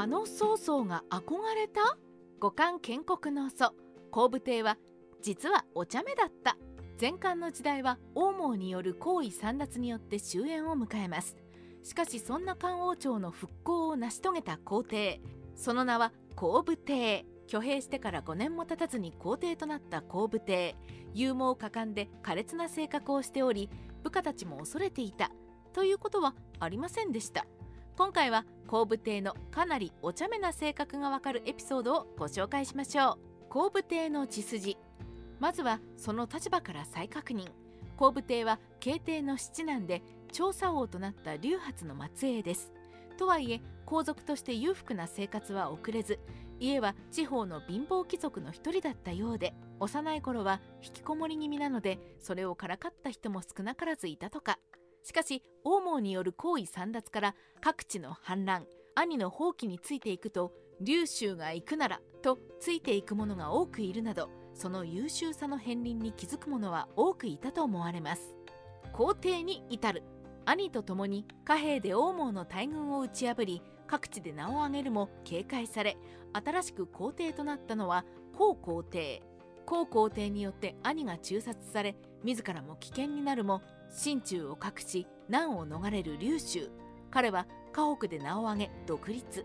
あの曹操が憧れた？五冠建国の祖。後武帝は実はお茶目だった。前漢の時代は王毛による皇位簒奪によって終焉を迎えます。しかしそんな漢王朝の復興を成し遂げた皇帝。その名は後武帝。挙兵してから5年も経たずに皇帝となった後武帝。勇猛果敢で苛烈な性格をしており部下たちも恐れていた。ということはありませんでした。今回は後武帝のかなりお茶目な性格がわかるエピソードをご紹介しましょう。後武帝の血筋。まずはその立場から再確認。後武帝は慶帝の七男で調査王となった劉発の末裔です。とはいえ皇族として裕福な生活は送れず家は地方の貧乏貴族の一人だったようで幼い頃は引きこもり気味なのでそれをからかった人も少なからずいたとか。しかし王毛による行為簒奪から各地の反乱兄の放棄についていくと劉州が行くならとついていく者が多くいるなどその優秀さの片鱗に気づく者は多くいたと思われます。皇帝に至る。兄と共に貨幣で王毛の大軍を打ち破り各地で名を挙げるも警戒され新しく皇帝となったのは皇皇帝。皇皇帝によって兄が中殺され自らも危険になるも心中を隠し難を逃れる劉州彼は家屋で名を挙げ独立。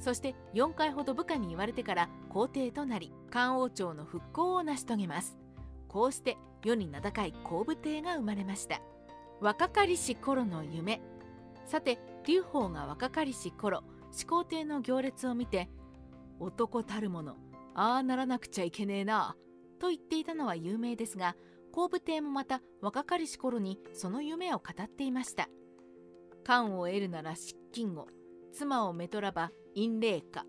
そして4回ほど部下に言われてから皇帝となり漢王朝の復興を成し遂げます。こうして世に名高い皇武帝が生まれました。若かりし頃の夢。さて劉邦が若かりし頃始皇帝の行列を見て男たるものああならなくちゃいけねえなと言っていたのは有名ですが後武帝もまた若かりし頃にその夢を語っていました。官を得るなら失禁後妻をめとらば陰霊下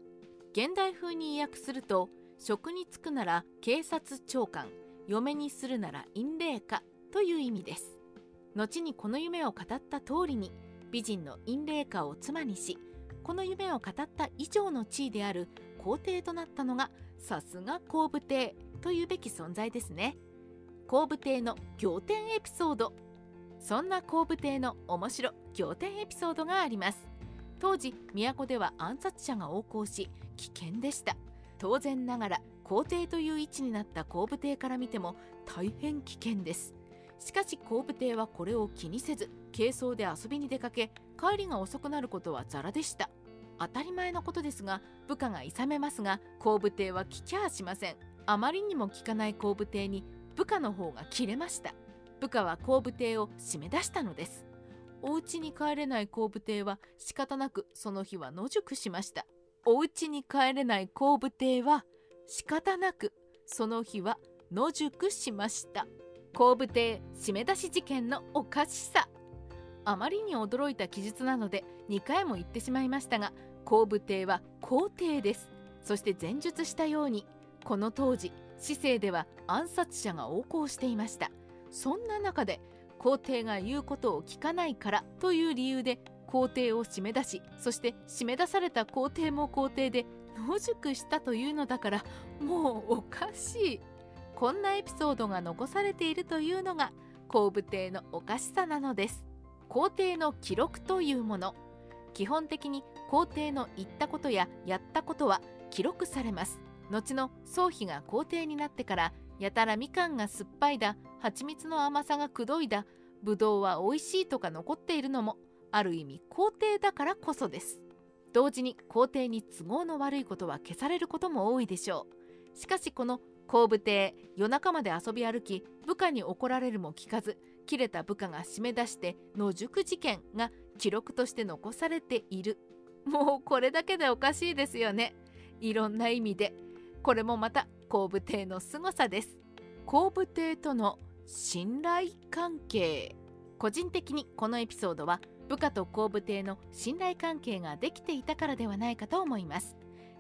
現代風に訳すると職に就くなら警察長官嫁にするなら陰霊下という意味です。後にこの夢を語った通りに美人の陰霊下を妻にしこの夢を語った以上の地位である皇帝となったのがさすが後武帝というべき存在ですね。後武帝の仰天エピソード。そんな後武帝の面白仰天エピソードがあります。当時都では暗殺者が横行し危険でした。当然ながら皇帝という位置になった後武帝から見ても大変危険です。しかし後武帝はこれを気にせず軽装で遊びに出かけ帰りが遅くなることはザラでした。当たり前のことですが部下が諌めますが後武帝は聞きゃあしません。あまりにも聞かない後武帝に部下の方が切れました。部下は後武帝を締め出したのです。お家に帰れない後武帝は仕方なくその日は野宿しました。お家に帰れない後武帝は仕方なくその日は野宿しました。後武帝締め出し事件のおかしさ。あまりに驚いた記述なので2回も言ってしまいましたが後武帝は皇帝です。そして前述したようにこの当時市政では暗殺者が横行していました。そんな中で皇帝が言うことを聞かないからという理由で皇帝を締め出しそして締め出された皇帝も皇帝で野宿したというのだからもうおかしい。こんなエピソードが残されているというのが後武帝のおかしさなのです。皇帝の記録というもの。基本的に皇帝の言ったことややったことは記録されます。後の宗妃が皇帝になってからやたらみかんが酸っぱいだ蜂蜜の甘さがくどいだぶどうは美味しいとか残っているのもある意味皇帝だからこそです。同時に皇帝に都合の悪いことは消されることも多いでしょう。しかしこの後武帝夜中まで遊び歩き部下に怒られるも聞かず切れた部下が締め出して野宿事件が記録として残されている。もうこれだけでおかしいですよね。いろんな意味で。これもまた後武帝の凄さです。後武帝との信頼関係。個人的にこのエピソードは部下と後武帝の信頼関係ができていたからではないかと思います。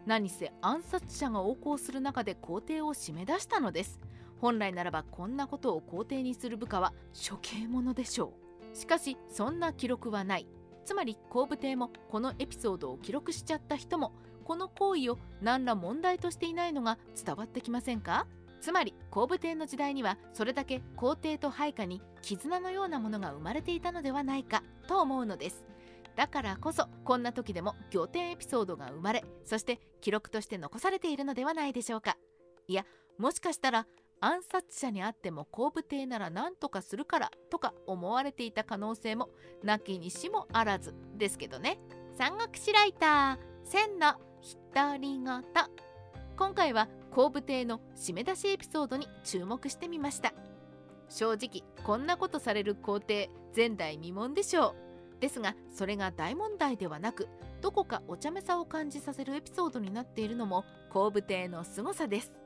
何せ暗殺者が横行する中で皇帝を締め出したのです。本来ならばこんなことを皇帝にする部下は処刑者でしょう。しかしそんな記録はない。つまり後武帝もこのエピソードを記録しちゃった人もこの行為を何ら問題としていないのが伝わってきませんか？つまり後武帝の時代にはそれだけ皇帝と配下に絆のようなものが生まれていたのではないかと思うのです。だからこそこんな時でも仰天エピソードが生まれそして記録として残されているのではないでしょうか。いやもしかしたら暗殺者にあっても後部艇なら何とかするからとか思われていた可能性もなきにしもあらずですけどね。山岳史ライター千の独り言今回は後部艇の締め出しエピソードに注目してみました。正直こんなことされる皇帝前代未聞でしょう。ですがそれが大問題ではなくどこかお茶目さを感じさせるエピソードになっているのも後部艇の凄さです。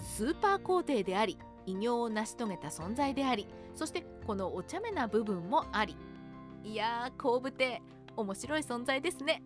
スーパー皇帝であり偉業を成し遂げた存在でありそしてこのお茶目な部分もあり。いやー後部艇面白い存在ですね。